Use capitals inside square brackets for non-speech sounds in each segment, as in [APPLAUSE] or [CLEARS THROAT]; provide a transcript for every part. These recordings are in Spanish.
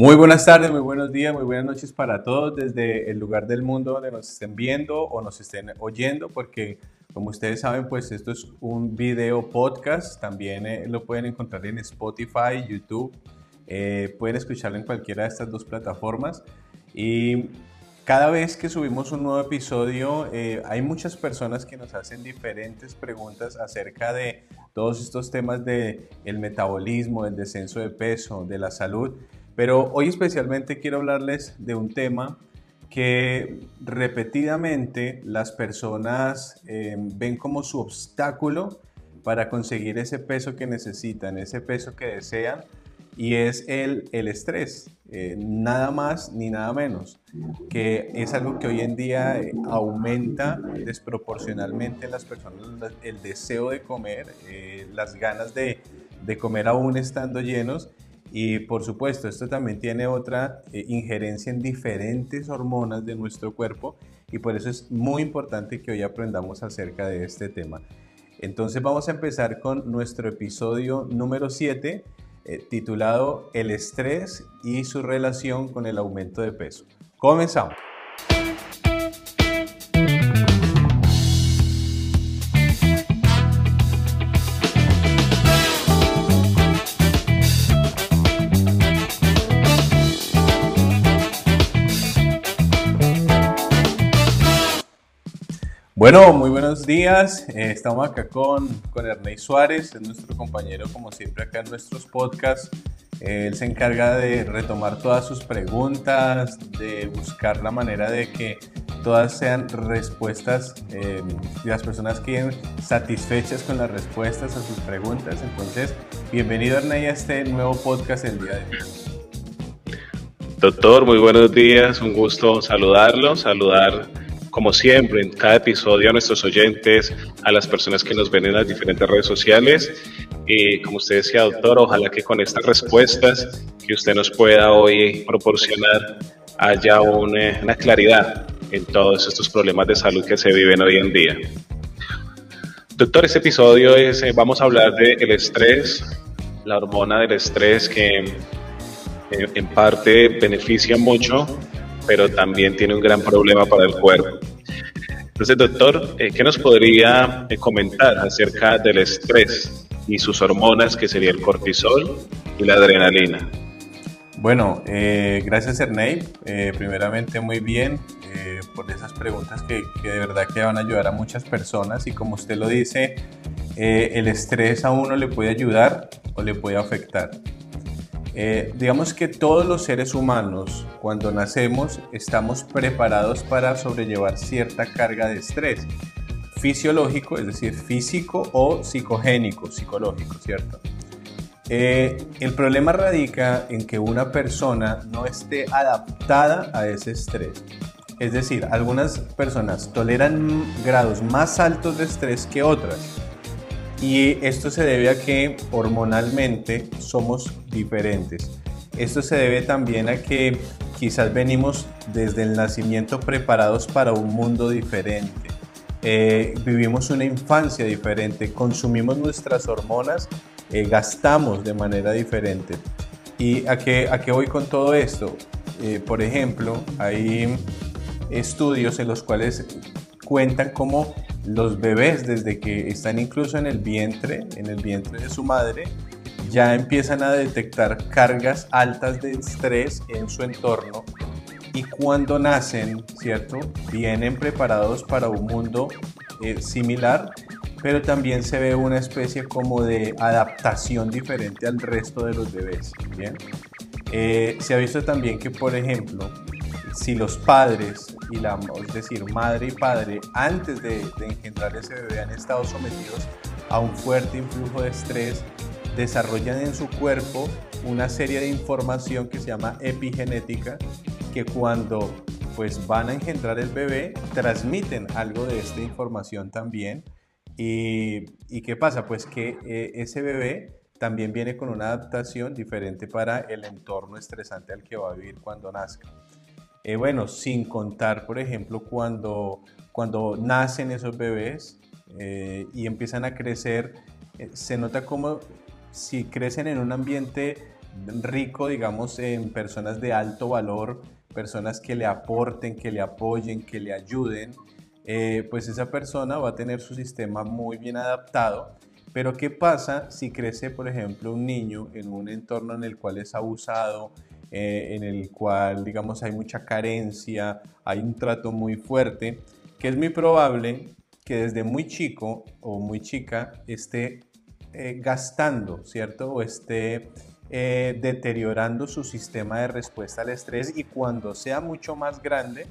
Muy buenas tardes, muy buenos días, muy buenas noches para todos desde el lugar del mundo donde nos estén viendo o nos estén oyendo, porque como ustedes saben, pues esto es un video podcast, también eh, lo pueden encontrar en Spotify, YouTube, eh, pueden escucharlo en cualquiera de estas dos plataformas. Y cada vez que subimos un nuevo episodio eh, hay muchas personas que nos hacen diferentes preguntas acerca de todos estos temas de el metabolismo, el descenso de peso, de la salud. Pero hoy especialmente quiero hablarles de un tema que repetidamente las personas eh, ven como su obstáculo para conseguir ese peso que necesitan, ese peso que desean, y es el, el estrés, eh, nada más ni nada menos, que es algo que hoy en día eh, aumenta desproporcionalmente en las personas el deseo de comer, las ganas de, de comer aún estando llenos, y por supuesto, esto también tiene otra eh, injerencia en diferentes hormonas de nuestro cuerpo y por eso es muy importante que hoy aprendamos acerca de este tema. Entonces vamos a empezar con nuestro episodio número 7 eh, titulado El estrés y su relación con el aumento de peso. Comenzamos. Bueno, muy buenos días. Eh, estamos acá con, con Ernei Suárez, es nuestro compañero como siempre acá en nuestros podcasts. Eh, él se encarga de retomar todas sus preguntas, de buscar la manera de que todas sean respuestas eh, las personas queden satisfechas con las respuestas a sus preguntas. Entonces, bienvenido Ernei a este nuevo podcast el día de hoy. Doctor, muy buenos días, un gusto saludarlo, saludar como siempre, en cada episodio a nuestros oyentes, a las personas que nos ven en las diferentes redes sociales. Y como usted decía, doctor, ojalá que con estas respuestas que usted nos pueda hoy proporcionar haya una, una claridad en todos estos problemas de salud que se viven hoy en día. Doctor, este episodio es, eh, vamos a hablar del estrés, la hormona del estrés que eh, en parte beneficia mucho pero también tiene un gran problema para el cuerpo. Entonces, doctor, eh, ¿qué nos podría eh, comentar acerca del estrés y sus hormonas, que sería el cortisol y la adrenalina? Bueno, eh, gracias Ernei. primeramente muy bien por esas preguntas que, que, de verdad que van a ayudar a muchas personas y como usted lo dice, el estrés a uno le puede ayudar o le puede afectar. Eh, digamos que todos los seres humanos, cuando nacemos, estamos preparados para sobrellevar cierta carga de estrés fisiológico, es decir, físico o psicogénico, psicológico, ¿cierto? Eh, el problema radica en que una persona no esté adaptada a ese estrés. Es decir, algunas personas toleran grados más altos de estrés que otras. Y esto se debe a que hormonalmente somos diferentes. Esto se debe también a que quizás venimos desde el nacimiento preparados para un mundo diferente. Eh, vivimos una infancia diferente, consumimos nuestras hormonas, eh, gastamos de manera diferente. ¿Y a qué, a qué voy con todo esto? Eh, por ejemplo, hay estudios en los cuales cuentan cómo los bebés desde que están incluso en el vientre, en el vientre de su madre, ya empiezan a detectar cargas altas de estrés en su entorno y cuando nacen, ¿cierto? Vienen preparados para un mundo eh, similar, pero también se ve una especie como de adaptación diferente al resto de los bebés, ¿bien? Eh, se ha visto también que, por ejemplo, si los padres y la, es decir, madre y padre, antes de, engendrar ese bebé han estado sometidos a un fuerte influjo de estrés, desarrollan en su cuerpo una serie de información que se llama epigenética, que cuando pues van a engendrar el bebé, transmiten algo de esta información también. ¿Y, y qué pasa? Pues que eh, ese bebé también viene con una adaptación diferente para el entorno estresante al que va a vivir cuando nazca. Eh, bueno, sin contar, por ejemplo, cuando, cuando nacen esos bebés eh, y empiezan a crecer, eh, se nota como si crecen en un ambiente rico, digamos, en personas de alto valor, personas que le aporten, que le apoyen, que le ayuden, pues esa persona va a tener su sistema muy bien adaptado. Pero ¿qué pasa si crece, por ejemplo, un niño en un entorno en el cual es abusado, eh, en el cual, digamos, hay mucha carencia, hay un trato muy fuerte, que es muy probable que desde muy chico o muy chica esté eh, gastando, ¿cierto? O esté eh, deteriorando su sistema de respuesta al estrés y cuando sea mucho más grande,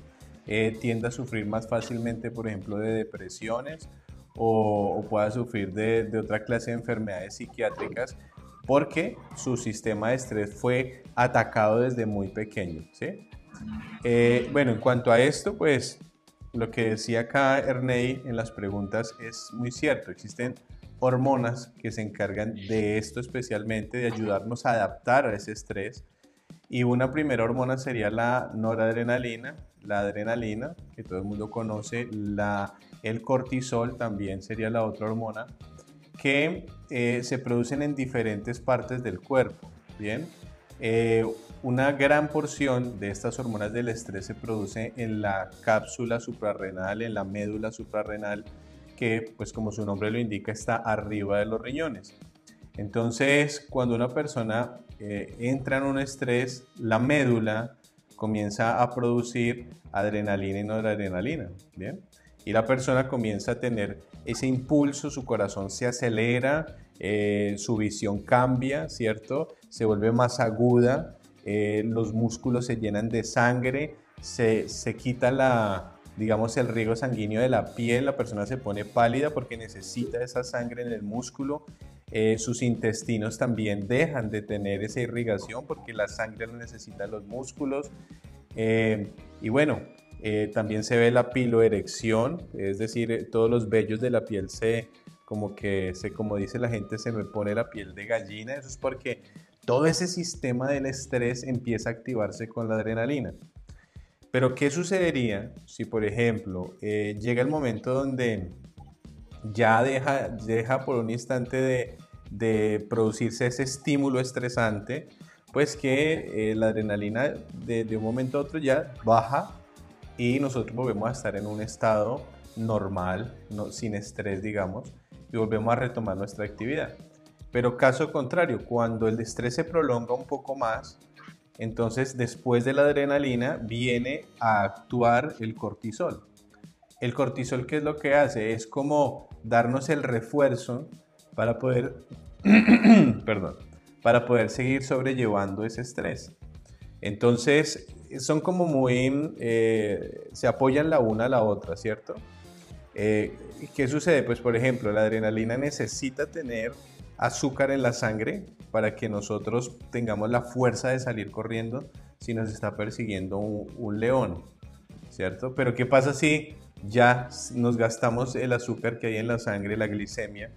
eh, tienda a sufrir más fácilmente, por ejemplo, de depresiones o, pueda sufrir de, otra clase de enfermedades psiquiátricas porque su sistema de estrés fue atacado desde muy pequeño. ¿sí? bueno, en cuanto a esto, pues lo que decía acá Ernei en las preguntas es muy cierto. Existen hormonas que se encargan de esto especialmente, de ayudarnos a adaptar a ese estrés. Y una primera hormona sería la noradrenalina, la adrenalina, que todo el mundo conoce, la, el cortisol también sería la otra hormona, que eh, se producen en diferentes partes del cuerpo. Bien, eh, una gran porción de estas hormonas del estrés se produce en la cápsula suprarrenal, en la médula suprarrenal, que, pues como su nombre lo indica, está arriba de los riñones. Entonces, cuando una persona eh, entra en un estrés, la médula comienza a producir adrenalina y noradrenalina, ¿bien? Y la persona comienza a tener ese impulso, su corazón se acelera, eh, su visión cambia, ¿cierto? Se vuelve más aguda, eh, los músculos se llenan de sangre, se, se quita la, digamos, el riego sanguíneo de la piel, la persona se pone pálida porque necesita esa sangre en el músculo. Eh, sus intestinos también dejan de tener esa irrigación porque la sangre la necesitan los músculos. Y bueno, eh, también se ve la piloerección, es decir, todos los vellos de la piel se, como que, se, como dice la gente, se me pone la piel de gallina. Eso es porque todo ese sistema del estrés empieza a activarse con la adrenalina. Pero ¿qué sucedería si, por ejemplo, eh, llega el momento donde ya deja, deja por un instante de, producirse ese estímulo estresante, pues que eh, la adrenalina de, un momento a otro ya baja y nosotros volvemos a estar en un estado normal, no, sin estrés, digamos, y volvemos a retomar nuestra actividad. Pero caso contrario, cuando el estrés se prolonga un poco más, entonces, después de la adrenalina viene a actuar el cortisol. El cortisol, ¿qué es lo que hace? Es como darnos el refuerzo para poder, [CLEARS THROAT] perdón, para poder seguir sobrellevando ese estrés. Entonces, son como muy, eh, se apoyan la una a la otra, ¿cierto? Eh, ¿Qué sucede? Pues, por ejemplo, la adrenalina necesita tener azúcar en la sangre para que nosotros tengamos la fuerza de salir corriendo si nos está persiguiendo un, león, ¿cierto? Pero ¿qué pasa si ya nos gastamos el azúcar que hay en la sangre, la glicemia?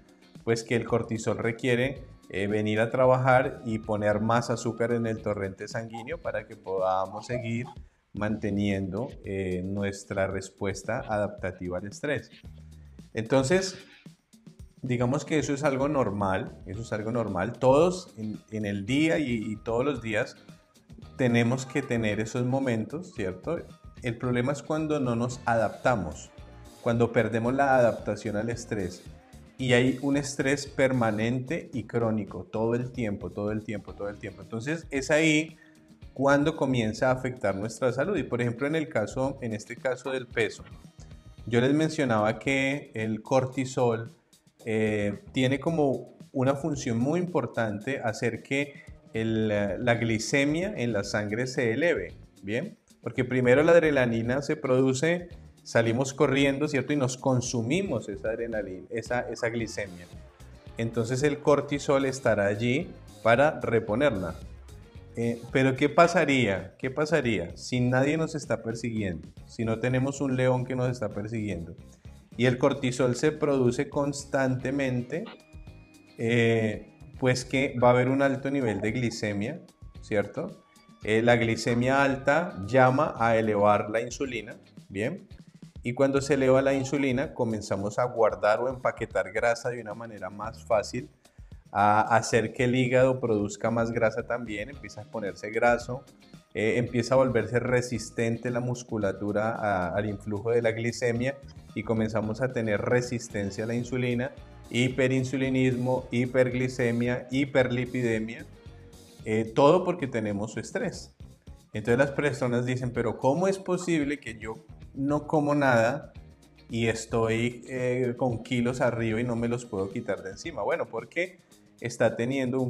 Pues que el cortisol requiere eh, venir a trabajar y poner más azúcar en el torrente sanguíneo para que podamos seguir manteniendo eh, nuestra respuesta adaptativa al estrés. Entonces, digamos que eso es algo normal, eso es algo normal. Todos en, el día y, todos los días tenemos que tener esos momentos, ¿cierto? El problema es cuando no nos adaptamos, cuando perdemos la adaptación al estrés. Y hay un estrés permanente y crónico, todo el tiempo, todo el tiempo, todo el tiempo. Entonces es ahí cuando comienza a afectar nuestra salud. Y por ejemplo, en el caso, en este caso del peso, yo les mencionaba que el cortisol, eh, tiene como una función muy importante hacer que la glicemia en la sangre se eleve, ¿bien? Porque primero la adrenalina se produce, salimos corriendo, ¿cierto? Y nos consumimos esa adrenalina, esa, esa glicemia. Entonces el cortisol estará allí para reponerla. Eh, pero ¿qué pasaría? ¿Qué pasaría si nadie nos está persiguiendo? Si no tenemos un león que nos está persiguiendo y el cortisol se produce constantemente, eh, pues que va a haber un alto nivel de glicemia, ¿cierto? Eh, la glicemia alta llama a elevar la insulina, ¿bien? Y cuando se eleva la insulina, comenzamos a guardar o empaquetar grasa de una manera más fácil a hacer que el hígado produzca más grasa también, empieza a ponerse graso, eh, empieza a volverse resistente la musculatura al influjo de la glicemia y comenzamos a tener resistencia a la insulina, hiperinsulinismo, hiperglicemia, hiperlipidemia, eh, todo porque tenemos estrés. Entonces las personas dicen, pero ¿cómo es posible que yo no como nada y estoy eh, con kilos arriba y no me los puedo quitar de encima? Bueno, porque está teniendo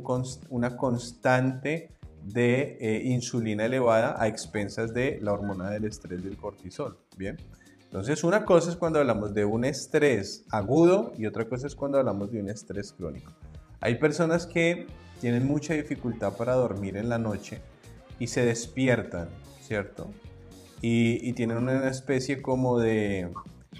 una constante de eh, insulina elevada a expensas de la hormona del estrés del cortisol. Bien. Entonces, una cosa es cuando hablamos de un estrés agudo y otra cosa es cuando hablamos de un estrés crónico. Hay personas que tienen mucha dificultad para dormir en la noche y se despiertan, ¿cierto? Y, tienen una especie como de,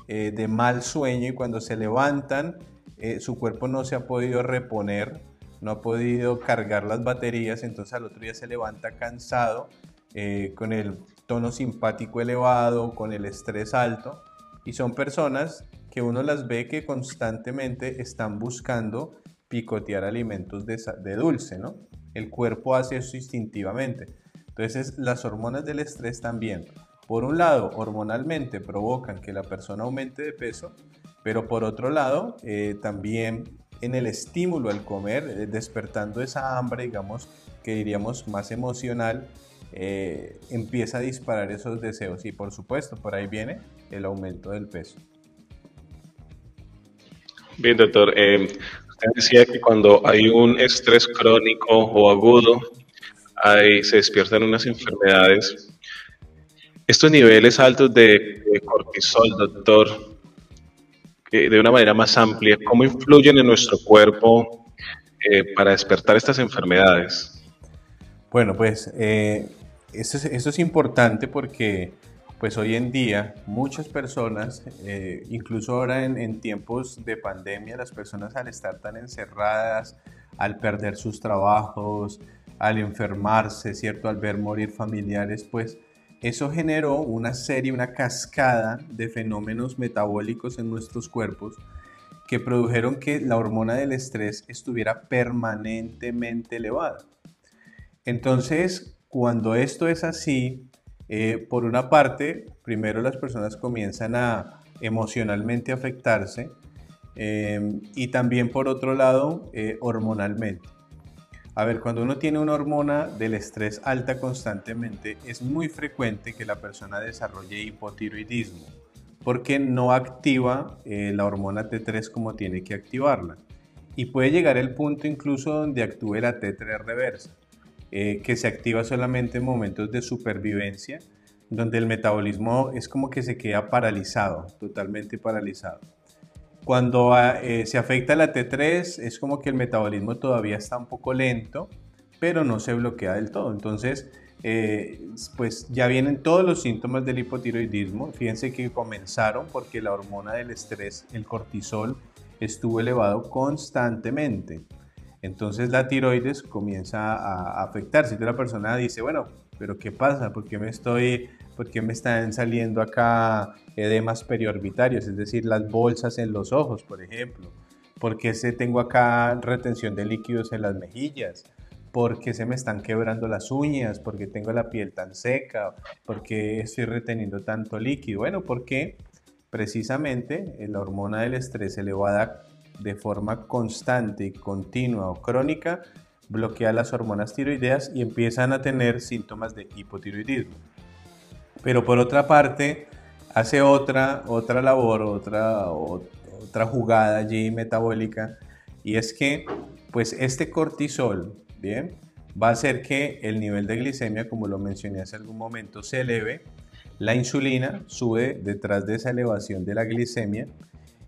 eh, de, mal sueño y cuando se levantan, eh, su cuerpo no se ha podido reponer no ha podido cargar las baterías, entonces al otro día se levanta cansado, eh, con el tono simpático elevado, con el estrés alto, y son personas que uno las ve que constantemente están buscando picotear alimentos de, de dulce, ¿no? El cuerpo hace eso instintivamente. Entonces las hormonas del estrés también, por un lado, hormonalmente provocan que la persona aumente de peso, pero por otro lado, eh, también en el estímulo al comer, eh, despertando esa hambre, digamos, que diríamos más emocional, eh, empieza a disparar esos deseos y por supuesto por ahí viene el aumento del peso. Bien, doctor. Usted decía que cuando hay un estrés crónico o agudo, se despiertan unas enfermedades. Estos niveles altos de cortisol, doctor, de una manera más amplia, cómo influyen en nuestro cuerpo eh, para despertar estas enfermedades. Bueno, pues eh, eso, es, importante porque pues hoy en día muchas personas, eh, incluso ahora en, en, tiempos de pandemia, las personas al estar tan encerradas, al perder sus trabajos, al enfermarse, ¿cierto? Al ver morir familiares, pues eso generó una serie, una cascada de fenómenos metabólicos en nuestros cuerpos que produjeron que la hormona del estrés estuviera permanentemente elevada. Entonces, cuando esto es así, eh, por una parte, primero las personas comienzan a emocionalmente afectarse eh, y también por otro lado, eh, hormonalmente. A ver, cuando uno tiene una hormona del estrés alta constantemente, es muy frecuente que la persona desarrolle hipotiroidismo, porque no activa eh, la hormona T3 como tiene que activarla. Y puede llegar el punto incluso donde actúe la T3 reversa, eh, que se activa solamente en momentos de supervivencia, donde el metabolismo es como que se queda paralizado, totalmente paralizado. Cuando ah, eh, se afecta la T3 es como que el metabolismo todavía está un poco lento, pero no se bloquea del todo. Entonces, eh, pues ya vienen todos los síntomas del hipotiroidismo. Fíjense que comenzaron porque la hormona del estrés, el cortisol, estuvo elevado constantemente. Entonces la tiroides comienza a afectarse. Entonces la persona dice, bueno, pero ¿qué pasa? ¿Por qué me estoy ¿Por qué me están saliendo acá edemas periorbitarios? Es decir, las bolsas en los ojos, por ejemplo. ¿Por qué se tengo acá retención de líquidos en las mejillas? ¿Por qué se me están quebrando las uñas? ¿Por qué tengo la piel tan seca? ¿Por qué estoy reteniendo tanto líquido? Bueno, porque precisamente la hormona del estrés elevada de forma constante y continua o crónica bloquea las hormonas tiroideas y empiezan a tener síntomas de hipotiroidismo. Pero por otra parte, hace otra, otra labor, otra, otra jugada allí metabólica, y es que pues este cortisol, ¿bien? Va a hacer que el nivel de glicemia, como lo mencioné hace algún momento, se eleve, la insulina sube detrás de esa elevación de la glicemia,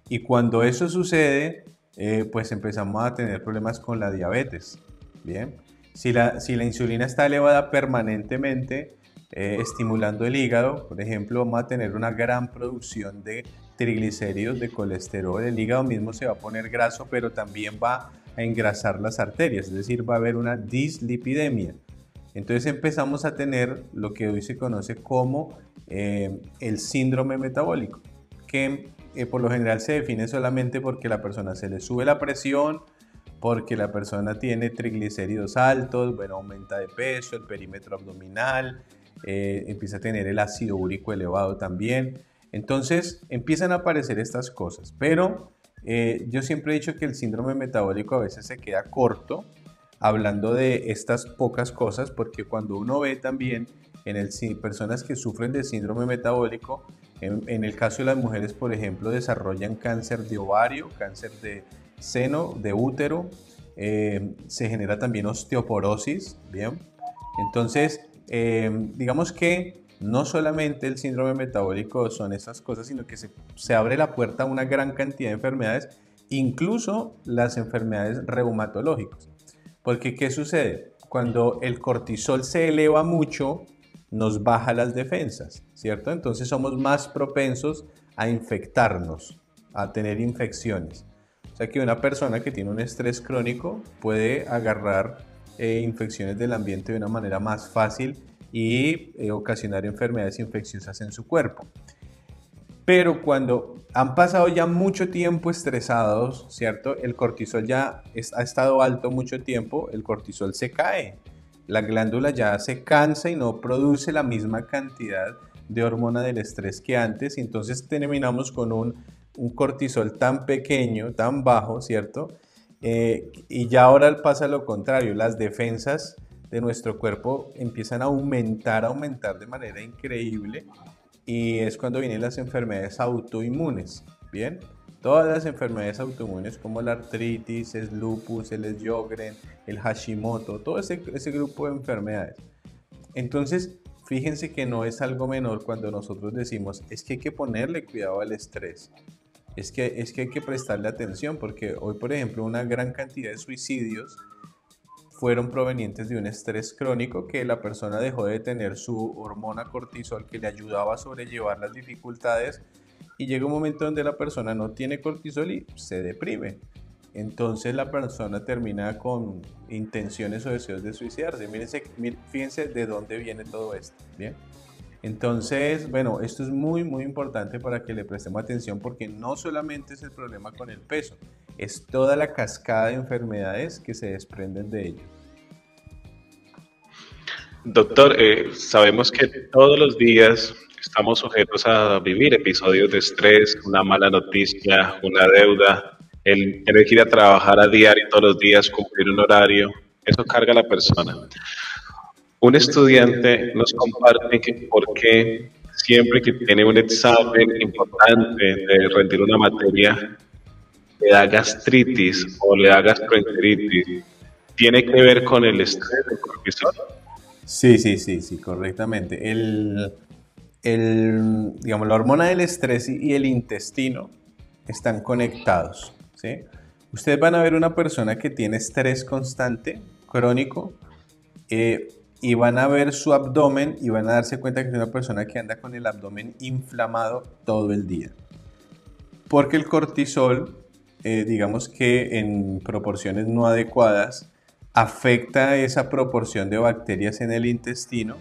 y cuando eso sucede, eh, pues empezamos a tener problemas con la diabetes, ¿bien? Si la, si la insulina está elevada permanentemente, eh, estimulando el hígado, por ejemplo, vamos a tener una gran producción de triglicéridos, de colesterol. El hígado mismo se va a poner graso, pero también va a engrasar las arterias, es decir, va a haber una dislipidemia. Entonces empezamos a tener lo que hoy se conoce como eh, el síndrome metabólico, que eh, por lo general se define solamente porque la persona se le sube la presión, porque la persona tiene triglicéridos altos, bueno, aumenta de peso, el perímetro abdominal, eh, empieza a tener el ácido úrico elevado también. Entonces empiezan a aparecer estas cosas, pero eh, yo siempre he dicho que el síndrome metabólico a veces se queda corto hablando de estas pocas cosas, porque cuando uno ve también en el, personas que sufren de síndrome metabólico, en, el caso de las mujeres, por ejemplo, desarrollan cáncer de ovario, cáncer de seno, de útero, eh, se genera también osteoporosis, ¿bien? Entonces, eh, digamos que no solamente el síndrome metabólico son estas cosas, sino que se, se abre la puerta a una gran cantidad de enfermedades, incluso las enfermedades reumatológicas. Porque, ¿qué sucede? Cuando el cortisol se eleva mucho, nos baja las defensas, ¿cierto? Entonces somos más propensos a infectarnos, a tener infecciones. O sea que una persona que tiene un estrés crónico puede agarrar eh, infecciones del ambiente de una manera más fácil y eh, ocasionar enfermedades infecciosas en su cuerpo. Pero cuando han pasado ya mucho tiempo estresados, ¿cierto? El cortisol ya ha estado alto mucho tiempo, el cortisol se cae la glándula ya se cansa y no produce la misma cantidad de hormona del estrés que antes y entonces terminamos con un, cortisol tan pequeño, tan bajo, ¿cierto? Eh, y ya ahora pasa lo contrario, las defensas de nuestro cuerpo empiezan a aumentar, a aumentar de manera increíble y es cuando vienen las enfermedades autoinmunes, ¿bien? Todas las enfermedades autoinmunes como la artritis, el lupus, el Sjögren, el Hashimoto, todo ese, ese grupo de enfermedades. Entonces, fíjense que no es algo menor cuando nosotros decimos es que hay que ponerle cuidado al estrés. Es que, es que hay que prestarle atención porque hoy, por ejemplo, una gran cantidad de suicidios fueron provenientes de un estrés crónico que la persona dejó de tener su hormona cortisol que le ayudaba a sobrellevar las dificultades y llega un momento donde la persona no tiene cortisol y se deprime. Entonces la persona termina con intenciones o deseos de suicidarse. Mírense, fíjense de dónde viene todo esto. Bien. Entonces, bueno, esto es muy, muy importante para que le prestemos atención porque no solamente es el problema con el peso, es toda la cascada de enfermedades que se desprenden de ello. Doctor, eh, sabemos que todos los días estamos sujetos a vivir episodios de estrés, una mala noticia, una deuda, el tener que ir a trabajar a diario todos los días, cumplir un horario, eso carga a la persona. Un estudiante nos comparte que por qué siempre que tiene un examen importante de rendir una materia, le da gastritis o le da gastroenteritis, ¿tiene que ver con el estrés del cortisol? Sí, sí, sí, sí, correctamente. El, el, digamos, la hormona del estrés y el intestino están conectados. ¿sí? Ustedes van a ver una persona que tiene estrés constante, crónico, eh, y van a ver su abdomen y van a darse cuenta que es una persona que anda con el abdomen inflamado todo el día. Porque el cortisol, eh, digamos que en proporciones no adecuadas, afecta esa proporción de bacterias en el intestino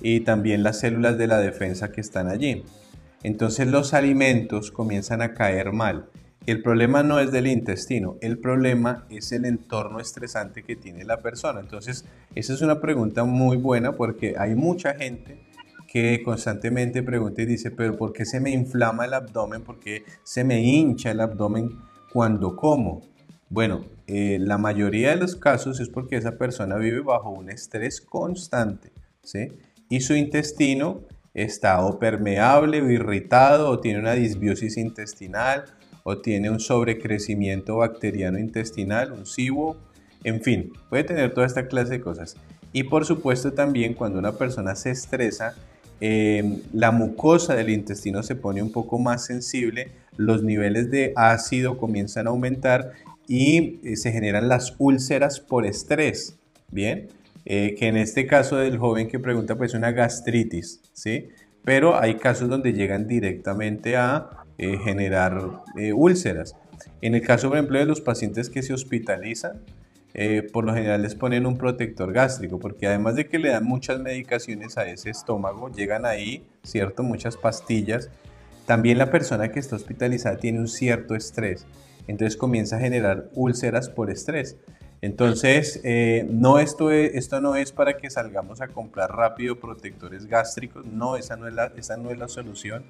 y también las células de la defensa que están allí. Entonces los alimentos comienzan a caer mal. El problema no es del intestino, el problema es el entorno estresante que tiene la persona. Entonces, esa es una pregunta muy buena porque hay mucha gente que constantemente pregunta y dice, pero ¿por qué se me inflama el abdomen? ¿Por qué se me hincha el abdomen cuando como? Bueno, eh, la mayoría de los casos es porque esa persona vive bajo un estrés constante, ¿sí? y su intestino está o permeable o irritado o tiene una disbiosis intestinal o tiene un sobrecrecimiento bacteriano intestinal, un SIBO, en fin, puede tener toda esta clase de cosas. Y por supuesto también cuando una persona se estresa, em, la mucosa del intestino se pone un poco más sensible, los niveles de ácido comienzan a aumentar y eh, se generan las úlceras por estrés. Bien, eh, que en este caso del joven que pregunta pues una gastritis, ¿sí? Pero hay casos donde llegan directamente a eh, generar eh, úlceras. En el caso, por ejemplo, de los pacientes que se hospitalizan, por lo general les ponen un protector gástrico, porque además de que le dan muchas medicaciones a ese estómago, llegan ahí, ¿cierto? Muchas pastillas. También la persona que está hospitalizada tiene un cierto estrés. entonces comienza a generar úlceras por estrés. Entonces, eh, no esto, esto no es para que salgamos a comprar rápido protectores gástricos, no, esa no es la, esa no es la solución.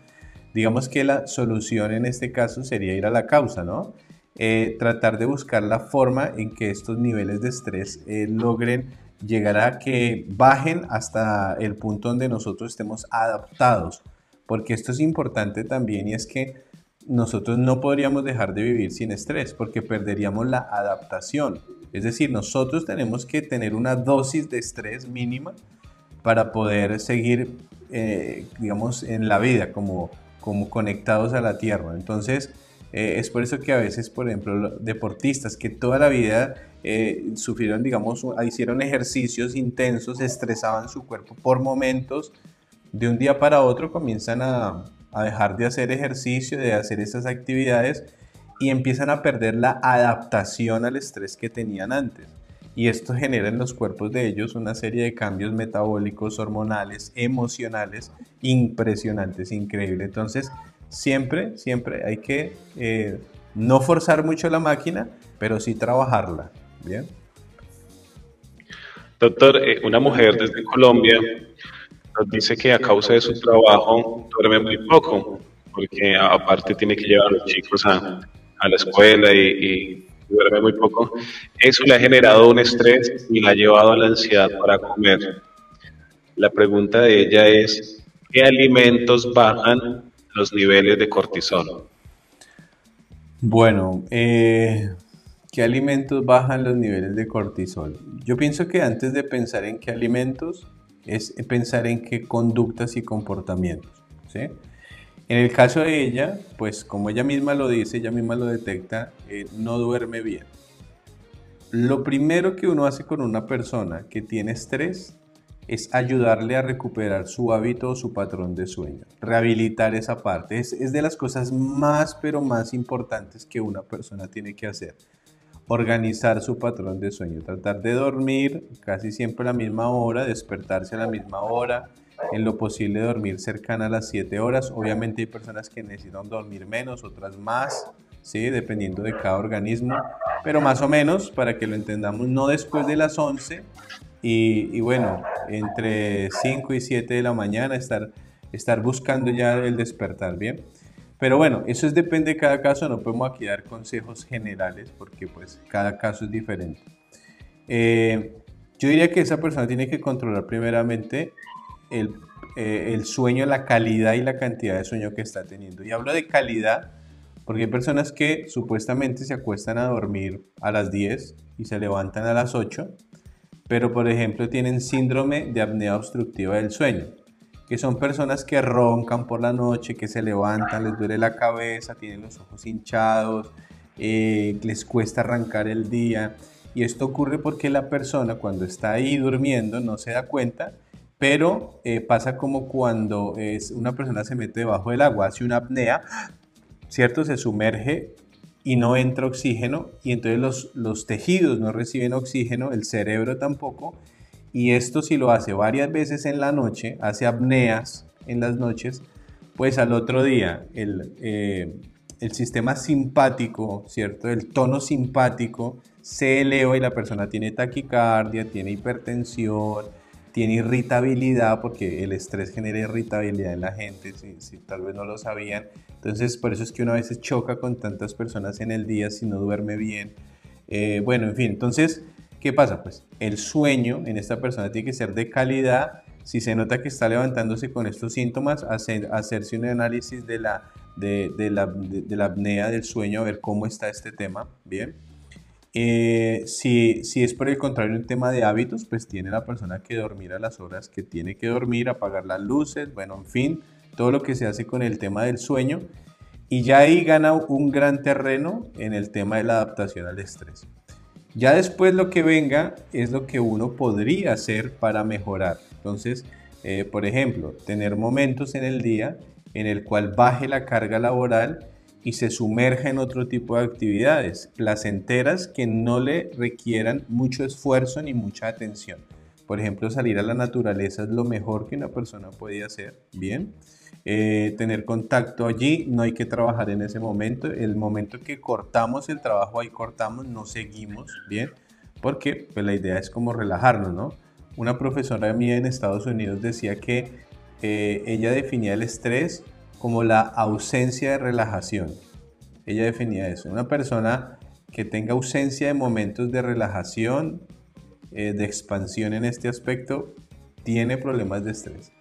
Digamos que la solución en este caso sería ir a la causa, ¿no? Eh, tratar de buscar la forma en que estos niveles de estrés eh, logren llegar a que bajen hasta el punto donde nosotros estemos adaptados, porque esto es importante también y es que nosotros no podríamos dejar de vivir sin estrés porque perderíamos la adaptación. Es decir, nosotros tenemos que tener una dosis de estrés mínima para poder seguir, eh, digamos, en la vida como, como conectados a la tierra. Entonces, eh, es por eso que a veces, por ejemplo, deportistas que toda la vida eh, sufrieron, digamos, hicieron ejercicios intensos, estresaban su cuerpo por momentos, de un día para otro comienzan a, a dejar de hacer ejercicio, de hacer esas actividades y empiezan a perder la adaptación al estrés que tenían antes. Y esto genera en los cuerpos de ellos una serie de cambios metabólicos, hormonales, emocionales, impresionantes, increíbles. Entonces, siempre, siempre hay que eh, no forzar mucho la máquina, pero sí trabajarla. Bien. Doctor, eh, una mujer desde Colombia nos dice que a causa de su trabajo duerme muy poco, porque aparte tiene que llevar a los chicos a, la escuela y, duerme muy poco. Eso le ha generado un estrés y la ha llevado a la ansiedad para comer. La pregunta de ella es, ¿qué alimentos bajan los niveles de cortisol? Bueno, eh, ¿qué alimentos bajan los niveles de cortisol? Yo pienso que antes de pensar en qué alimentos, es pensar en qué conductas y comportamientos. ¿sí? En el caso de ella, pues como ella misma lo dice, ella misma lo detecta, eh, no duerme bien. Lo primero que uno hace con una persona que tiene estrés es ayudarle a recuperar su hábito o su patrón de sueño, rehabilitar esa parte. Es, es, de las cosas más, pero más importantes que una persona tiene que hacer. Organizar su patrón de sueño, tratar de dormir casi siempre a la misma hora, despertarse a la misma hora, en lo posible dormir cercana a las 7 horas. Obviamente hay personas que necesitan dormir menos, otras más, ¿sí? dependiendo de cada organismo, pero más o menos, para que lo entendamos, no después de las 11 y, bueno, entre 5 y 7 de la mañana estar, estar buscando ya el despertar, ¿bien? Pero bueno, eso es, depende de cada caso, no podemos aquí dar consejos generales porque pues cada caso es diferente. Eh, yo diría que esa persona tiene que controlar primeramente el, eh, el, sueño, la calidad y la cantidad de sueño que está teniendo. Y hablo de calidad porque hay personas que supuestamente se acuestan a dormir a las 10 y se levantan a las 8 pero por ejemplo tienen síndrome de apnea obstructiva del sueño, que son personas que roncan por la noche, que se levantan, les duele la cabeza, tienen los ojos hinchados, eh, les cuesta arrancar el día. Y esto ocurre porque la persona cuando está ahí durmiendo no se da cuenta, pero eh, pasa como cuando es, una persona se mete debajo del agua, hace una apnea, ¿cierto? Se sumerge y no entra oxígeno y entonces los, los tejidos no reciben oxígeno, el cerebro tampoco, y esto si lo hace varias veces en la noche, hace apneas en las noches, pues al otro día el, eh, el sistema simpático, ¿cierto? El tono simpático se eleva y la persona tiene taquicardia, tiene hipertensión, tiene irritabilidad, porque el estrés genera irritabilidad en la gente, si, tal vez no lo sabían. Entonces, por eso es que uno a veces choca con tantas personas en el día si no duerme bien. Eh, bueno, en fin, entonces, ¿qué pasa? Pues el sueño en esta persona tiene que ser de calidad. Si se nota que está levantándose con estos síntomas, hacer, hacerse un análisis de la, de, la, de la apnea del sueño, a ver cómo está este tema, ¿bien? Eh, si, es por el contrario un tema de hábitos, pues tiene la persona que dormir a las horas que tiene que dormir, apagar las luces, bueno, en fin, todo lo que se hace con el tema del sueño. Y ya ahí gana un gran terreno en el tema de la adaptación al estrés. Ya después lo que venga es lo que uno podría hacer para mejorar. Entonces, eh, por ejemplo, tener momentos en el día en el cual baje la carga laboral y se sumerja en otro tipo de actividades placenteras que no le requieran mucho esfuerzo ni mucha atención. Por ejemplo, salir a la naturaleza es lo mejor que una persona puede hacer, ¿bien? Eh, tener contacto allí, no hay que trabajar en ese momento. El momento que cortamos el trabajo, ahí cortamos, no seguimos, ¿bien? Porque pues, la idea es como relajarnos, ¿no? Una profesora mía en Estados Unidos decía que eh, ella definía el estrés como la ausencia de relajación. Ella definía eso. Una persona que tenga ausencia de momentos de relajación, eh, de expansión en este aspecto, tiene problemas de estrés.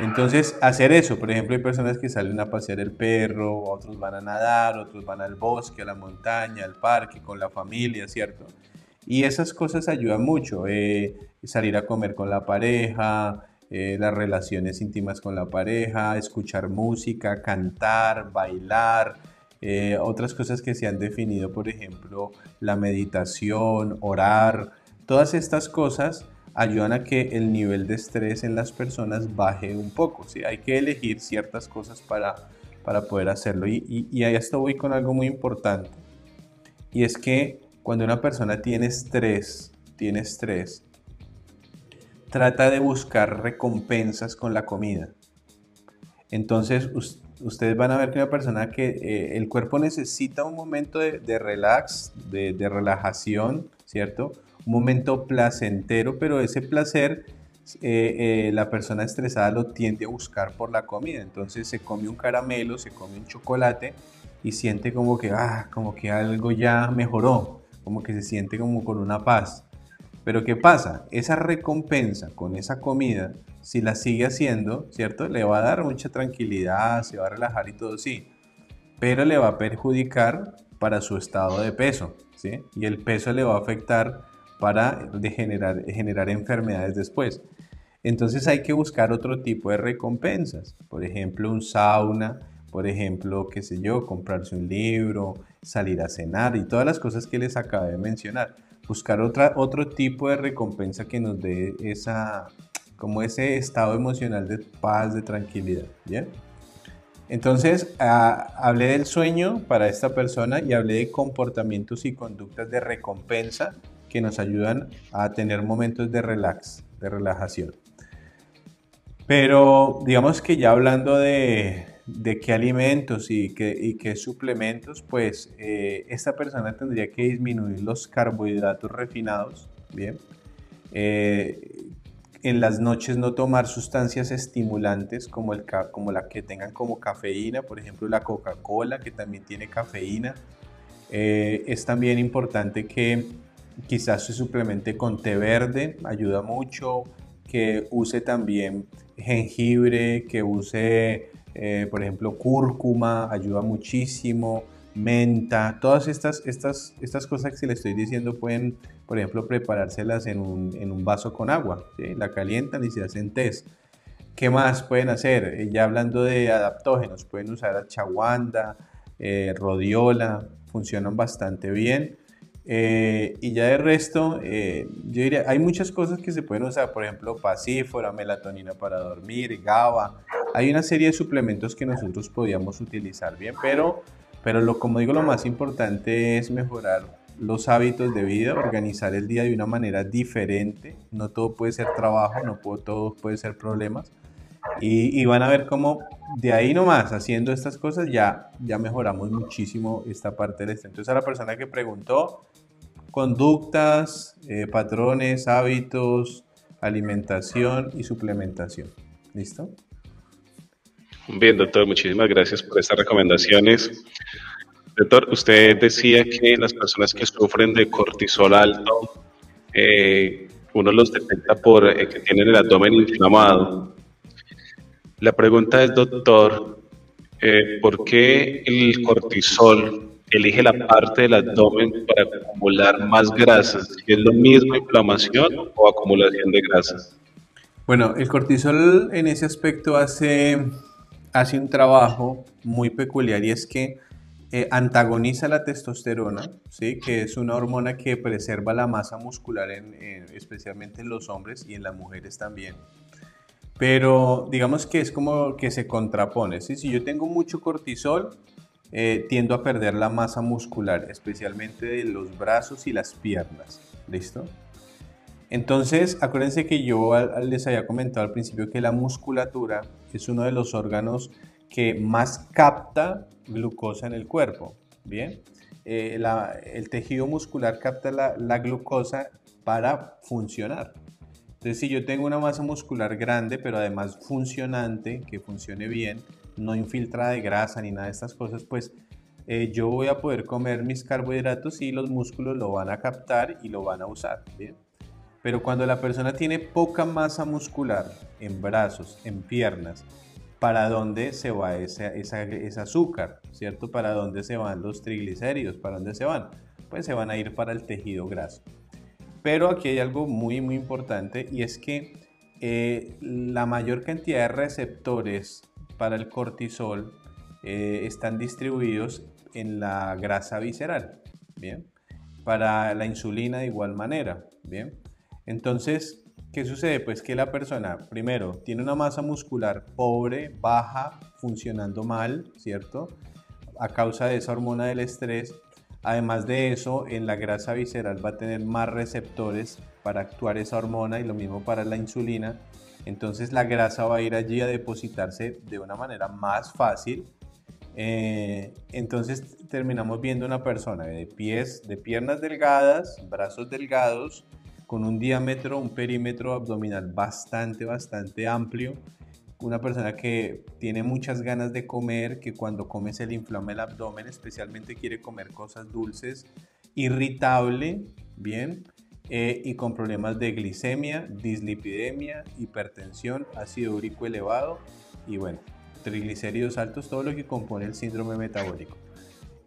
Entonces, hacer eso, por ejemplo, hay personas que salen a pasear el perro, otros van a nadar, otros van al bosque, a la montaña, al parque, con la familia, ¿cierto? Y esas cosas ayudan mucho, eh, salir a comer con la pareja, eh, las relaciones íntimas con la pareja, escuchar música, cantar, bailar, eh, otras cosas que se han definido, por ejemplo, la meditación, orar, todas estas cosas ayudan a que el nivel de estrés en las personas baje un poco. ¿sí? Hay que elegir ciertas cosas para, para poder hacerlo. Y, y, y ahí esto voy con algo muy importante. Y es que cuando una persona tiene estrés, tiene estrés, trata de buscar recompensas con la comida. Entonces, ustedes van a ver que una persona que eh, el cuerpo necesita un momento de, relax, de, relajación, ¿cierto? Un momento placentero, pero ese placer eh, eh, la persona estresada lo tiende a buscar por la comida. Entonces se come un caramelo, se come un chocolate y siente como que, ah, como que algo ya mejoró, como que se siente como con una paz. Pero ¿qué pasa? Esa recompensa con esa comida si la sigue haciendo, ¿cierto? Le va a dar mucha tranquilidad, se va a relajar y todo, sí, pero le va a perjudicar para su estado de peso, ¿sí? Y el peso le va a afectar para generar, generar enfermedades después. Entonces hay que buscar otro tipo de recompensas, por ejemplo, un sauna, por ejemplo, qué sé yo, comprarse un libro, salir a cenar y todas las cosas que les acabé de mencionar. Buscar otra, otro tipo de recompensa que nos dé esa, como ese estado emocional de paz, de tranquilidad. ¿bien? Entonces, ah, hablé del sueño para esta persona y hablé de comportamientos y conductas de recompensa que nos ayudan a tener momentos de relax, de relajación. Pero digamos que ya hablando de, de qué alimentos y qué, suplementos, pues eh, esta persona tendría que disminuir los carbohidratos refinados, ¿bien? Eh, en las noches no tomar sustancias estimulantes como la que tengan como cafeína, por ejemplo la Coca-Cola que también tiene cafeína. Eh, es también importante que quizás se suplemente con té verde, ayuda mucho, que use también jengibre, que use, eh, por ejemplo, cúrcuma, ayuda muchísimo menta, todas estas, estas, estas cosas que le estoy diciendo pueden, por ejemplo, preparárselas en un, en un vaso con agua, la calientan y se hacen test. ¿Qué más pueden hacer? Eh, ya hablando de adaptógenos, pueden usar achawanda, eh, rodiola, funcionan bastante bien. Eh, y ya de resto, yo diría, hay muchas cosas que se pueden usar, por ejemplo, pasífora, melatonina para dormir, GABA. Hay una serie de suplementos que nosotros podíamos utilizar bien, pero pero lo, como digo, lo más importante es mejorar los hábitos de vida, organizar el día de una manera diferente. No todo puede ser trabajo, no todo puede ser problemas. Y, van a ver cómo de ahí nomás, haciendo estas cosas, ya, ya mejoramos muchísimo esta parte del estrés. Entonces a la persona que preguntó, conductas, eh, patrones, hábitos, alimentación y suplementación. ¿Listo? Bien, doctor, muchísimas gracias por estas recomendaciones. Doctor, usted decía que las personas que sufren de cortisol alto, eh, uno los detecta por eh, que tienen el abdomen inflamado. La pregunta es, doctor, eh, ¿por qué el cortisol elige la parte del abdomen para acumular más grasas? ¿Es lo mismo inflamación o acumulación de grasas? Bueno, el cortisol en ese aspecto hace hace un trabajo muy peculiar y es que eh, antagoniza la testosterona, ¿sí? que es una hormona que preserva la masa muscular, en, especialmente en los hombres y en las mujeres también. Pero digamos que es como que se contrapone. ¿sí? Si yo tengo mucho cortisol, eh, tiendo a perder la masa muscular, especialmente de los brazos y las piernas. ¿Listo? Entonces, acuérdense que yo les había comentado al principio que la musculatura es uno de los órganos que más capta glucosa en el cuerpo. Bien, eh, el tejido muscular capta la, glucosa para funcionar. Entonces, si yo tengo una masa muscular grande, pero además funcionante, que funcione bien, no infiltrada de grasa ni nada de estas cosas, pues eh, yo voy a poder comer mis carbohidratos y los músculos lo van a captar y lo van a usar. Bien. Pero cuando la persona tiene poca masa muscular en brazos, en piernas, ¿para dónde se va ese, azúcar? ¿Cierto? ¿Para dónde se van los triglicéridos? ¿Para dónde se van? Pues se van a ir para el tejido graso. Pero aquí hay algo muy, muy importante y es que eh, la mayor cantidad de receptores para el cortisol eh, están distribuidos en la grasa visceral. Bien. Para la insulina de igual manera. Bien. Entonces, ¿qué sucede? Pues que la persona, primero, tiene una masa muscular pobre, baja, funcionando mal, ¿cierto? A causa de esa hormona del estrés. Además de eso, en la grasa visceral va a tener más receptores para actuar esa hormona y lo mismo para la insulina. Entonces la grasa va a ir allí a depositarse de una manera más fácil. Eh, entonces terminamos viendo una persona de pies, de piernas delgadas, brazos delgados, con un diámetro, un perímetro abdominal bastante, bastante amplio. Una persona que tiene muchas ganas de comer, que cuando come se le inflama el abdomen, especialmente quiere comer cosas dulces, irritable, bien, eh, y con problemas de glicemia, dislipidemia, hipertensión, ácido úrico elevado y bueno, triglicéridos altos, todo lo que compone el síndrome metabólico.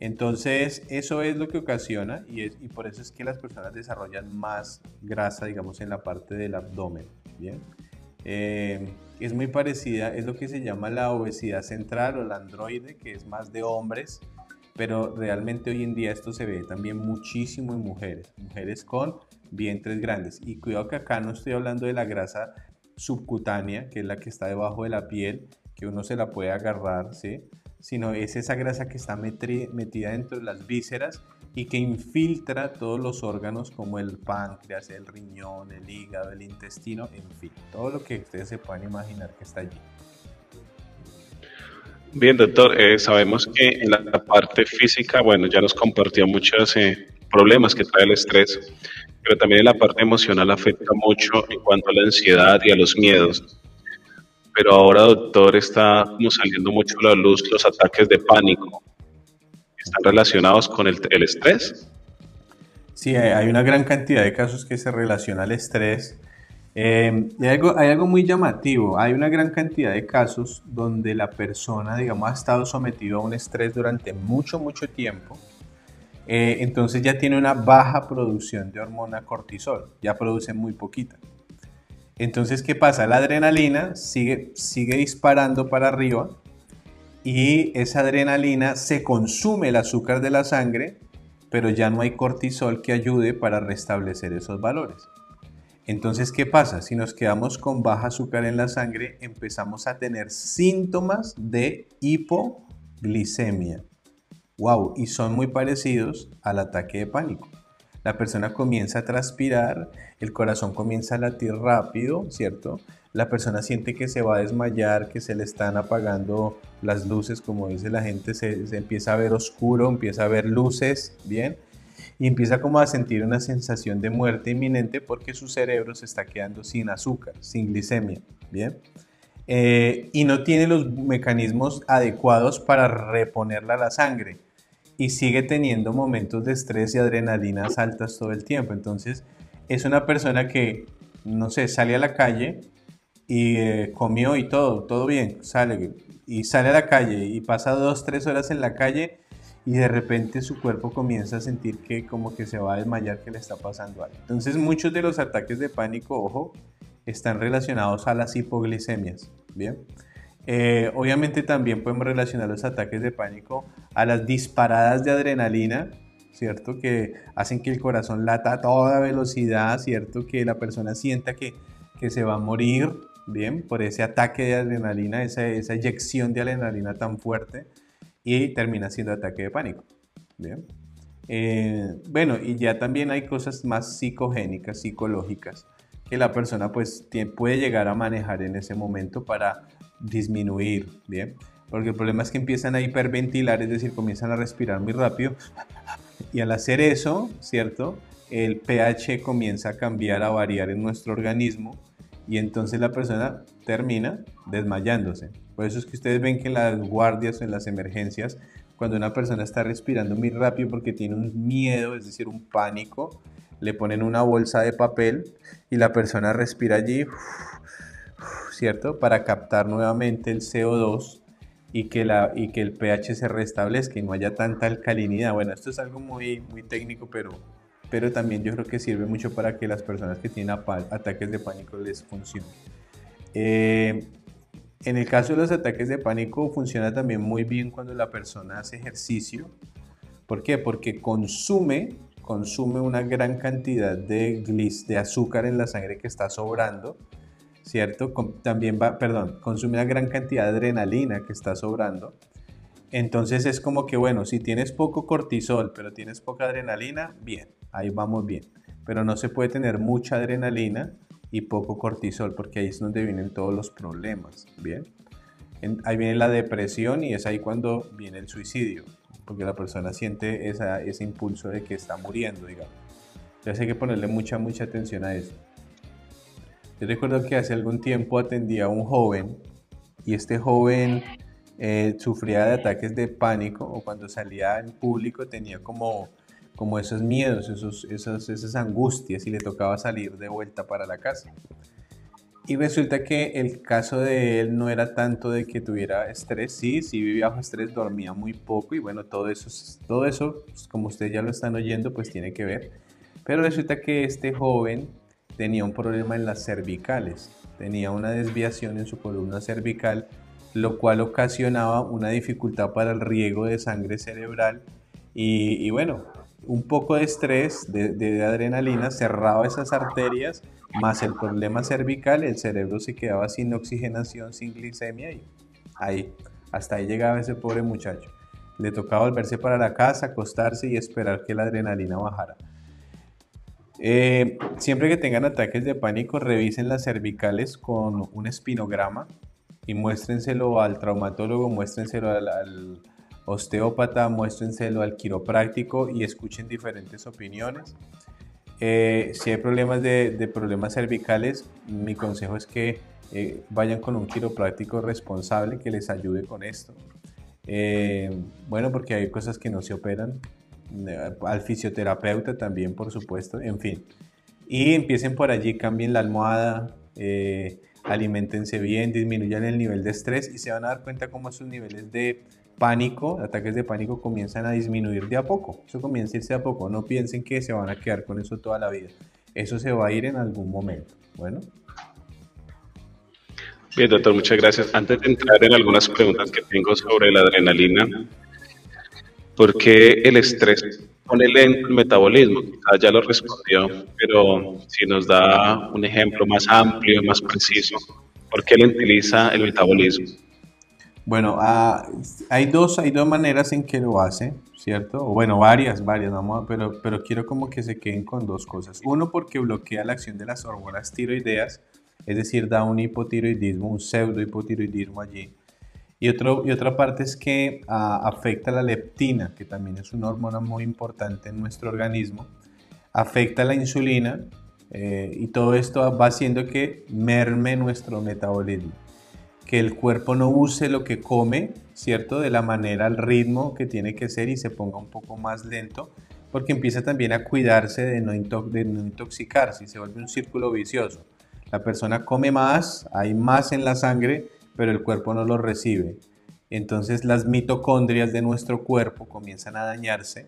Entonces, eso es lo que ocasiona y, es, y por eso es que las personas desarrollan más grasa, digamos, en la parte del abdomen. Bien. Eh, es muy parecida, es lo que se llama la obesidad central o la androide, que es más de hombres, pero realmente hoy en día esto se ve también muchísimo en mujeres, mujeres con vientres grandes. Y cuidado que acá no estoy hablando de la grasa subcutánea, que es la que está debajo de la piel, que uno se la puede agarrar, ¿sí? Sino es esa grasa que está metida dentro de las vísceras y que infiltra todos los órganos como el páncreas, el riñón, el hígado, el intestino, en fin, todo lo que ustedes se puedan imaginar que está allí. Bien, doctor, eh, sabemos que en la parte física, bueno, ya nos compartió muchos eh, problemas que trae el estrés, pero también en la parte emocional afecta mucho en cuanto a la ansiedad y a los miedos pero ahora, doctor, está como saliendo mucho la luz los ataques de pánico. ¿Están relacionados con el, estrés? Sí, hay una gran cantidad de casos que se relaciona al estrés. Hay, algo, hay algo muy llamativo. Hay una gran cantidad de casos donde la persona, digamos, ha estado sometido a un estrés durante mucho, mucho tiempo. Eh, entonces ya tiene una baja producción de hormona cortisol. Ya produce muy poquita. Entonces, ¿qué pasa? La adrenalina sigue, sigue disparando para arriba y esa adrenalina se consume el azúcar de la sangre, pero ya no hay cortisol que ayude para restablecer esos valores. Entonces, ¿qué pasa? Si nos quedamos con baja azúcar en la sangre, empezamos a tener síntomas de hipoglicemia. ¡Wow! Y son muy parecidos al ataque de pánico la persona comienza a transpirar, el corazón comienza a latir rápido, ¿cierto? La persona siente que se va a desmayar, que se le están apagando las luces, como dice la gente, se, empieza a ver oscuro, empieza a ver luces, ¿bien? Y empieza como a sentir una sensación de muerte inminente porque su cerebro se está quedando sin azúcar, sin glicemia, ¿bien? Eh, y no tiene los mecanismos adecuados para reponerla la sangre y sigue teniendo momentos de estrés y adrenalinas altas todo el tiempo. Entonces, es una persona que, no sé, sale a la calle y eh, comió y todo, todo bien, sale y sale a la calle y pasa dos, tres horas en la calle y de repente su cuerpo comienza a sentir que como que se va a desmayar, que le está pasando algo. Entonces, muchos de los ataques de pánico, ojo, están relacionados a las hipoglicemias, ¿bien? Eh, obviamente también podemos relacionar los ataques de pánico a las disparadas de adrenalina, ¿cierto? Que hacen que el corazón lata a toda velocidad, ¿cierto? Que la persona sienta que, que se va a morir, ¿bien? Por ese ataque de adrenalina, esa, esa eyección de adrenalina tan fuerte y termina siendo ataque de pánico, ¿bien? Eh, bueno, y ya también hay cosas más psicogénicas, psicológicas que la persona pues puede llegar a manejar en ese momento para disminuir, ¿bien? Porque el problema es que empiezan a hiperventilar, es decir, comienzan a respirar muy rápido y al hacer eso, ¿cierto? El pH comienza a cambiar, a variar en nuestro organismo y entonces la persona termina desmayándose. Por eso es que ustedes ven que en las guardias o en las emergencias, cuando una persona está respirando muy rápido porque tiene un miedo, es decir, un pánico, le ponen una bolsa de papel y la persona respira allí, ¿cierto? Para captar nuevamente el CO2 y que, la, y que el pH se restablezca y no haya tanta alcalinidad. Bueno, esto es algo muy, muy técnico, pero, pero también yo creo que sirve mucho para que las personas que tienen ataques de pánico les funcione. Eh, en el caso de los ataques de pánico funciona también muy bien cuando la persona hace ejercicio. ¿Por qué? Porque consume, consume una gran cantidad de, glis, de azúcar en la sangre que está sobrando ¿cierto? También va, perdón, consume una gran cantidad de adrenalina que está sobrando. Entonces es como que, bueno, si tienes poco cortisol, pero tienes poca adrenalina, bien, ahí vamos bien. Pero no se puede tener mucha adrenalina y poco cortisol, porque ahí es donde vienen todos los problemas, ¿bien? ahí viene la depresión y es ahí cuando viene el suicidio, porque la persona siente ese impulso de que está muriendo, digamos. Entonces hay que ponerle mucha, mucha atención a eso. Yo recuerdo que hace algún tiempo atendía a un joven y este joven eh, sufría de ataques de pánico o cuando salía en público tenía como, como esos miedos, esos, esas, esas angustias y le tocaba salir de vuelta para la casa. Y resulta que el caso de él no era tanto de que tuviera estrés, sí, sí vivía bajo estrés, dormía muy poco y bueno, todo eso, todo eso, pues, como ustedes ya lo están oyendo, pues tiene que ver. Pero resulta que este joven tenía un problema en las cervicales, tenía una desviación en su columna cervical, lo cual ocasionaba una dificultad para el riego de sangre cerebral y, bueno, un poco de estrés, de, adrenalina, cerraba esas arterias, más el problema cervical, el cerebro se quedaba sin oxigenación, sin glicemia y ahí, hasta ahí llegaba ese pobre muchacho. Le tocaba volverse para la casa, acostarse y esperar que la adrenalina bajara. Eh, siempre que tengan ataques de pánico, revisen las cervicales con un espinograma y muéstrenselo al traumatólogo, muéstrenselo al, osteópata, muéstrenselo al quiropráctico y escuchen diferentes opiniones. Eh, si hay problemas de, problemas cervicales, mi consejo es que eh, vayan con un quiropráctico responsable que les ayude con esto. bueno, porque hay cosas que no se operan, al fisioterapeuta también, por supuesto, en fin. Y empiecen por allí, cambien la almohada, eh, alimentense bien, disminuyan el nivel de estrés y se van a dar cuenta cómo sus niveles de pánico, ataques de pánico comienzan a disminuir de a poco. Eso comienza a irse de a poco. No piensen que se van a quedar con eso toda la vida. Eso se va a ir en algún momento. Bueno. Bien, doctor, muchas gracias. Antes de entrar en algunas preguntas que tengo sobre la adrenalina, porque el estrés pone lento el metabolismo. ya lo respondió, pero si nos da un ejemplo más amplio, más preciso, ¿por qué lentiliza el metabolismo? Bueno, ah, hay, dos, hay dos maneras en que lo hace, ¿cierto? Bueno, varias, varias, vamos pero, pero quiero como que se queden con dos cosas. Uno, porque bloquea la acción de las hormonas tiroideas, es decir, da un hipotiroidismo, un pseudo hipotiroidismo allí y, otro, y otra parte es que ah, afecta la leptina, que también es una hormona muy importante en nuestro organismo. Afecta la insulina eh, y todo esto va haciendo que merme nuestro metabolismo. Que el cuerpo no use lo que come, ¿cierto? De la manera, al ritmo que tiene que ser y se ponga un poco más lento, porque empieza también a cuidarse de no, de no intoxicarse y se vuelve un círculo vicioso. La persona come más, hay más en la sangre, pero el cuerpo no lo recibe. Entonces las mitocondrias de nuestro cuerpo comienzan a dañarse,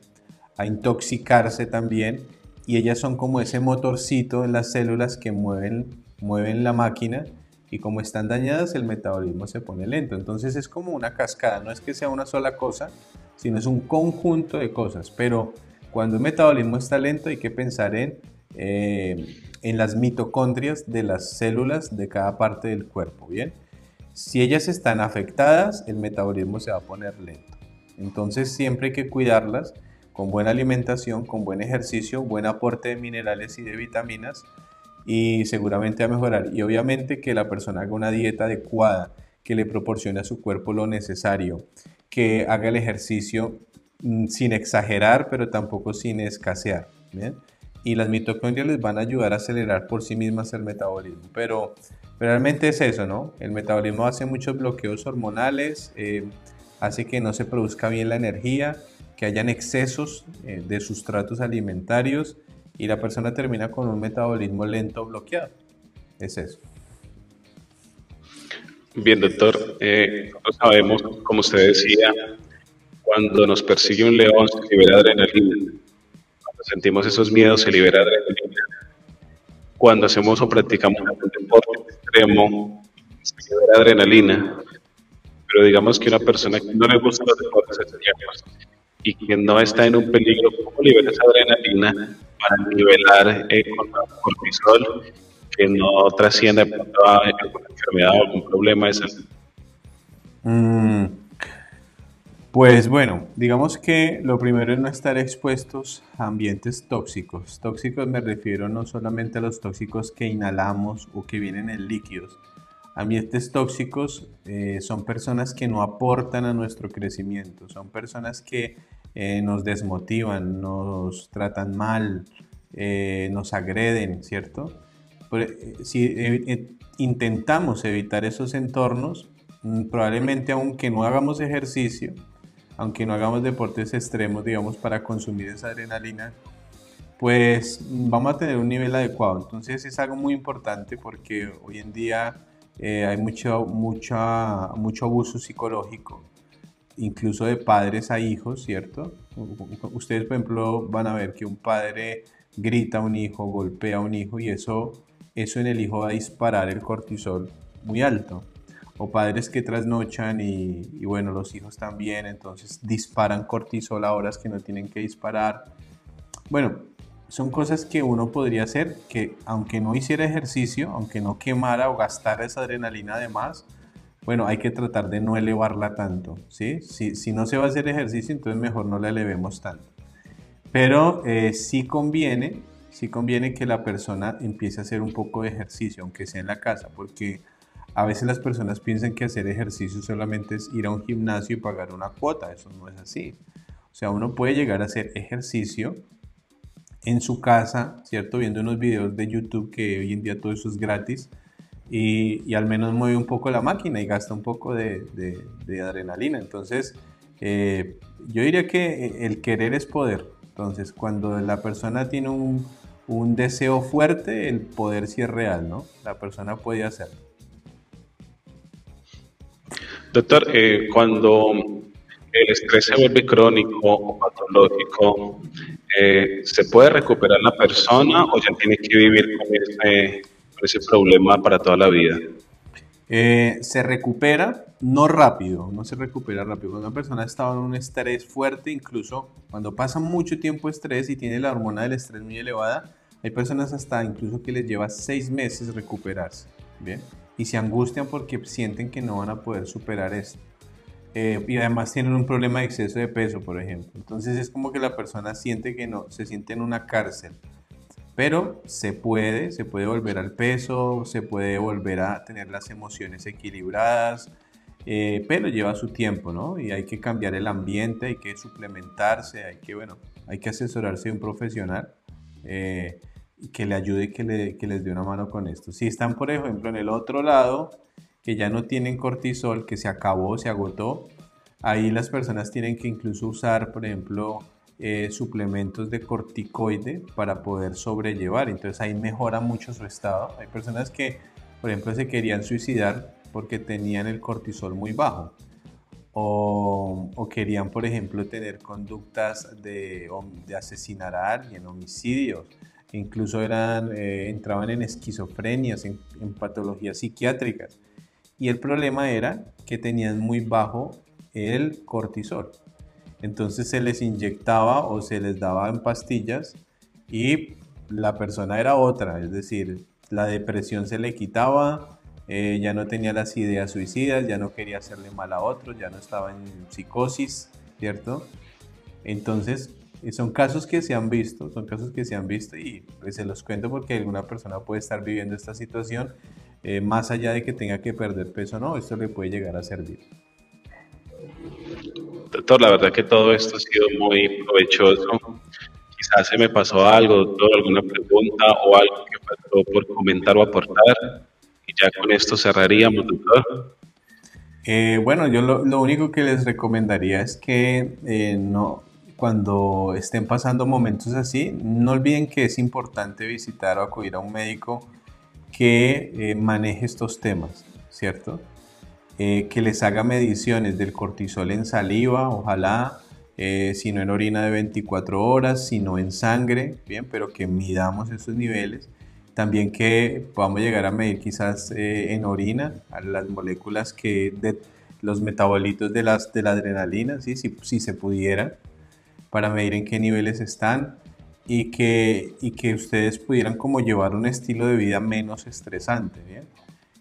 a intoxicarse también, y ellas son como ese motorcito en las células que mueven, mueven la máquina y como están dañadas el metabolismo se pone lento. Entonces es como una cascada, no es que sea una sola cosa, sino es un conjunto de cosas. Pero cuando el metabolismo está lento hay que pensar en, eh, en las mitocondrias de las células de cada parte del cuerpo, ¿bien? Si ellas están afectadas, el metabolismo se va a poner lento. Entonces siempre hay que cuidarlas con buena alimentación, con buen ejercicio, buen aporte de minerales y de vitaminas y seguramente a mejorar. Y obviamente que la persona haga una dieta adecuada, que le proporcione a su cuerpo lo necesario, que haga el ejercicio mm, sin exagerar, pero tampoco sin escasear. Y las mitocondrias les van a ayudar a acelerar por sí mismas el metabolismo. Pero, realmente es eso, ¿no? El metabolismo hace muchos bloqueos hormonales, eh, hace que no se produzca bien la energía, que hayan excesos eh, de sustratos alimentarios y la persona termina con un metabolismo lento bloqueado. Es eso. Bien, doctor. Eh, sabemos, como usted decía, cuando nos persigue un león se libera adrenalina. Cuando sentimos esos miedos se libera adrenalina. Cuando hacemos o practicamos extremo se libera adrenalina. Pero digamos que una persona que no le gusta los deportes extremos y que no está en un peligro, ¿cómo libera esa adrenalina para nivelar el cortisol que no trascienda a alguna enfermedad o algún problema de salud? Mm, pues bueno, digamos que lo primero es no estar expuestos a ambientes tóxicos. Tóxicos me refiero no solamente a los tóxicos que inhalamos o que vienen en líquidos. Ambientes tóxicos eh, son personas que no aportan a nuestro crecimiento, son personas que eh, nos desmotivan, nos tratan mal, eh, nos agreden, ¿cierto? Eh, si intentamos evitar esos entornos, mm, probablemente aunque no hagamos ejercicio, aunque no hagamos deportes extremos, digamos, para consumir esa adrenalina, pues vamos a tener un nivel adecuado. Entonces es algo muy importante porque hoy en día hay mucho, mucha, mucho abuso psicológico incluso de padres a hijos, ¿cierto? Ustedes, por ejemplo, van a ver que un padre grita a un hijo, golpea a un hijo y eso, eso en el hijo va a disparar el cortisol muy alto. O padres que trasnochan y, y bueno, los hijos también, entonces disparan cortisol a horas que no tienen que disparar. Bueno, son cosas que uno podría hacer que aunque no hiciera ejercicio, aunque no quemara o gastara esa adrenalina de más, bueno, hay que tratar de no elevarla tanto, ¿sí? Si, si no se va a hacer ejercicio, entonces mejor no la elevemos tanto. Pero eh, sí conviene, sí conviene que la persona empiece a hacer un poco de ejercicio, aunque sea en la casa, porque a veces las personas piensan que hacer ejercicio solamente es ir a un gimnasio y pagar una cuota, eso no es así. O sea, uno puede llegar a hacer ejercicio en su casa, ¿cierto? Viendo unos videos de YouTube que hoy en día todo eso es gratis y, al menos mueve un poco la máquina y gasta un poco de, adrenalina. Entonces, eh, yo diría que el querer es poder. Entonces, cuando la persona tiene un, deseo fuerte, el poder sí es real, ¿no? La persona puede hacerlo. Doctor, eh, cuando el estrés se vuelve crónico o patológico, eh, ¿se puede recuperar la persona o ya tiene que vivir con ese problema para toda la vida? Eh, se recupera, no rápido, no se recupera rápido. Cuando una persona está en un estrés fuerte, incluso cuando pasa mucho tiempo estrés y tiene la hormona del estrés muy elevada, hay personas hasta incluso que les lleva seis meses recuperarse, ¿bien? Y se angustian porque sienten que no van a poder superar esto. Eh, y además tienen un problema de exceso de peso, por ejemplo. Entonces es como que la persona siente que no, se siente en una cárcel. Pero se puede, se puede volver al peso, se puede volver a tener las emociones equilibradas, eh, pero lleva su tiempo, ¿no? Y hay que cambiar el ambiente, hay que suplementarse, hay que, bueno, hay que asesorarse de un profesional eh, que le ayude que, que les dé una mano con esto. Si están, por ejemplo, en el otro lado, que ya no tienen cortisol, que se acabó, se agotó, ahí las personas tienen que incluso usar, por ejemplo, eh, suplementos de corticoide para poder sobrellevar. Entonces ahí mejora mucho su estado. Hay personas que, por ejemplo, se querían suicidar porque tenían el cortisol muy bajo. O, querían, por ejemplo, tener conductas de, de asesinar a alguien, homicidios. Incluso eran, eh, entraban en esquizofrenias, en, patologías psiquiátricas. Y el problema era que tenían muy bajo el cortisol. Entonces se les inyectaba o se les daba en pastillas y la persona era otra, es decir, la depresión se le quitaba, eh, ya no tenía las ideas suicidas, ya no quería hacerle mal a otros, ya no estaba en psicosis, ¿cierto? Entonces, Y son casos que se han visto, son casos que se han visto y pues, se los cuento porque alguna persona puede estar viviendo esta situación, eh, más allá de que tenga que perder peso, no, esto le puede llegar a servir. Doctor, la verdad que todo esto ha sido muy provechoso. Quizás se me pasó algo, doctor, alguna pregunta o algo que faltó por comentar o aportar. Y ya con esto cerraríamos, doctor. Eh, bueno, yo lo, lo, único que les recomendaría es que eh, no, cuando estén pasando momentos así, no olviden que es importante visitar o acudir a un médico que eh, maneje estos temas, ¿cierto? Eh, que les haga mediciones del cortisol en saliva, ojalá, eh, si no en orina de 24 horas, sino en sangre, bien, pero que midamos esos niveles. También que podamos llegar a medir quizás en orina a las moléculas que de los metabolitos de, las, de la adrenalina, ¿sí? si, si se pudiera para medir en qué niveles están y que, y que ustedes pudieran como llevar un estilo de vida menos estresante. ¿bien?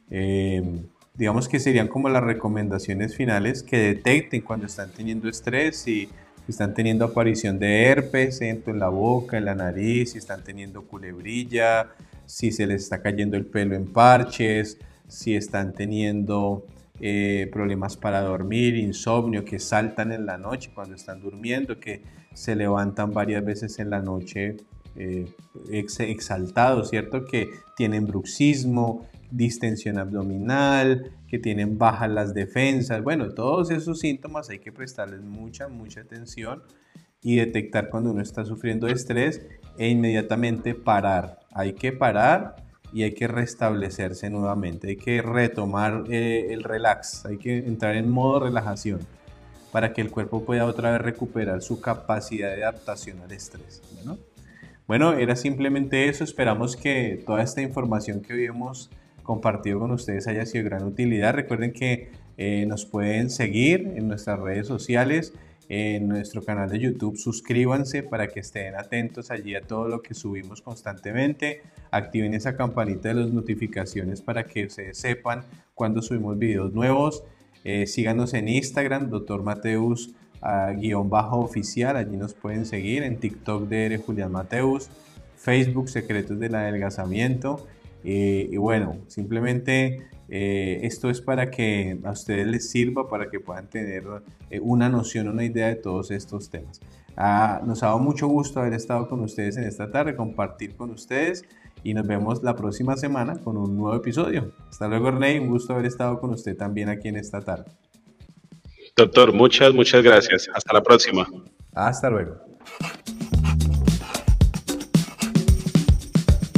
Em, digamos que serían como las recomendaciones finales que detecten cuando están teniendo estrés y están teniendo aparición de herpes en la boca, en la nariz, si están teniendo culebrilla, si se les está cayendo el pelo en parches, si están teniendo eh, problemas para dormir, insomnio, que saltan en la noche cuando están durmiendo, que se levantan varias veces en la noche eh, exaltados, ¿cierto? Que tienen bruxismo, distensión abdominal, que tienen bajas las defensas. Bueno, todos esos síntomas hay que prestarles mucha, mucha atención y detectar cuando uno está sufriendo estrés e inmediatamente parar. Hay que parar y hay que restablecerse nuevamente, hay que retomar eh, el relax, hay que entrar en modo relajación para que el cuerpo pueda otra vez recuperar su capacidad de adaptación al estrés. Bueno, era simplemente eso, esperamos que toda esta información que hoy hemos compartido con ustedes haya sido de gran utilidad. Recuerden que eh, nos pueden seguir en nuestras redes sociales, en nuestro canal de YouTube. Suscríbanse para que estén atentos allí a todo lo que subimos constantemente. Activen esa campanita de las notificaciones para que ustedes sepan cuando subimos videos nuevos. Eh, síganos en Instagram, Dr. Mateus ah, guion bajo oficial, allí nos pueden seguir, en TikTok de Julián Mateus, Facebook Secretos del Adelgazamiento. Eh, y bueno, simplemente eh, esto es para que a ustedes les sirva, para que puedan tener una noción, una idea de todos estos temas. Ah, nos ha dado mucho gusto haber estado con ustedes en esta tarde, compartir con ustedes y nos vemos la próxima semana con un nuevo episodio. Hasta luego, Rey, un gusto haber estado con usted también aquí en esta tarde. Doctor, muchas, muchas gracias. Hasta la próxima. Hasta luego.